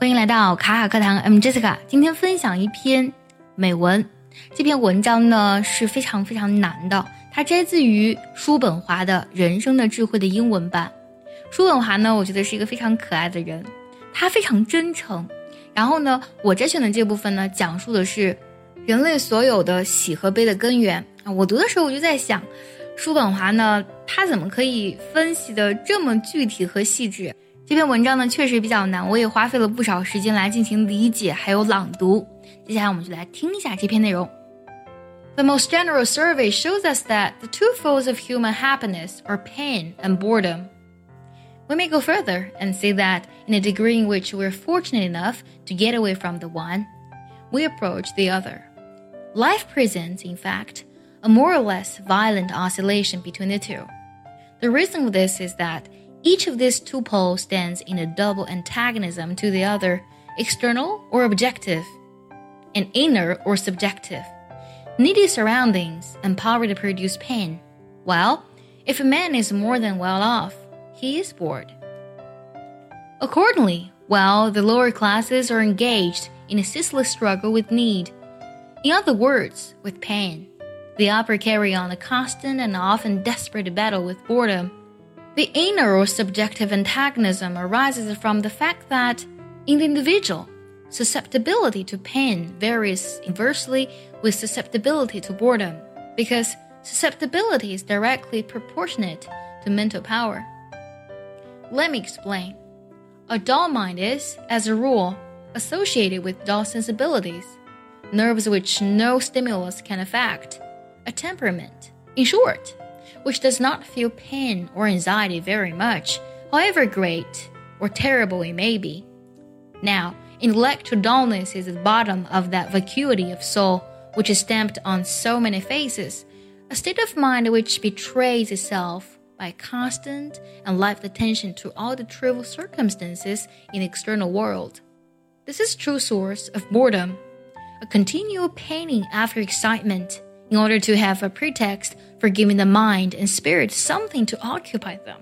欢迎来到卡卡课堂，I'm Jessica。今天分享一篇美文。这篇文章呢是非常非常难的，它摘自于叔本华的《人生的智慧》的英文版。叔本华呢，我觉得是一个非常可爱的人，他非常真诚。然后呢，我摘选的这部分呢，讲述的是人类所有的喜和悲的根源啊。我读的时候我就在想，叔本华呢，他怎么可以分析的这么具体和细致？这篇文章呢确实比较难，我也花费了不少时间来进行理解还有朗读。接下来我们就来听一下这篇内容。The most general survey shows us that the two foes of human happiness are pain and boredom. We may go further and say that in a degree in which we're fortunate enough to get away from the one, we approach the other. Life presents, in fact, a more or less violent oscillation between the two. The reason for this is that each of these two poles stands in a double antagonism to the other, external or objective, and inner or subjective. Needy surroundings and poverty produce pain. Well, if a man is more than well off, he is bored. Accordingly, while the lower classes are engaged in a ceaseless struggle with need, in other words, with pain, the upper carry on a constant and often desperate battle with boredom the inner or subjective antagonism arises from the fact that, in the individual, susceptibility to pain varies inversely with susceptibility to boredom, because susceptibility is directly proportionate to mental power. Let me explain. A dull mind is, as a rule, associated with dull sensibilities, nerves which no stimulus can affect, a temperament, in short, which does not feel pain or anxiety very much, however great or terrible it may be. Now, intellectual dullness is at the bottom of that vacuity of soul which is stamped on so many faces, a state of mind which betrays itself by constant and life attention to all the trivial circumstances in the external world. This is true source of boredom, a continual painting after excitement in order to have a pretext for giving the mind and spirit something to occupy them.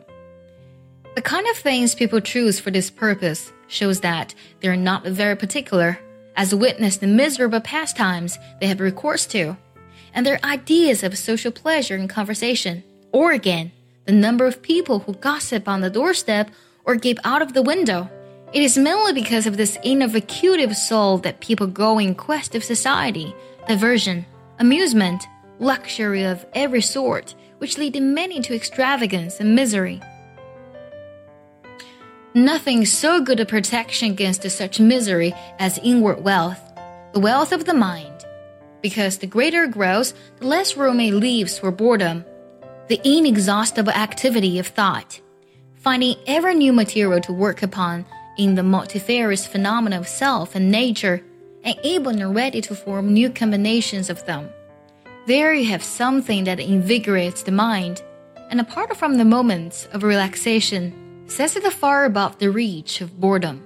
The kind of things people choose for this purpose shows that they are not very particular, as witness the miserable pastimes they have recourse to, and their ideas of social pleasure in conversation, or again, the number of people who gossip on the doorstep or gape out of the window. It is mainly because of this inner vacuity soul that people go in quest of society, diversion, amusement, luxury of every sort, which lead many to extravagance and misery. Nothing so good a protection against such misery as inward wealth, the wealth of the mind, because the greater it grows, the less room it leaves for boredom, the inexhaustible activity of thought, finding ever new material to work upon in the multifarious phenomena of self and nature, and able and ready to form new combinations of them. There you have something that invigorates the mind, and apart from the moments of relaxation, sets it far above the reach of boredom.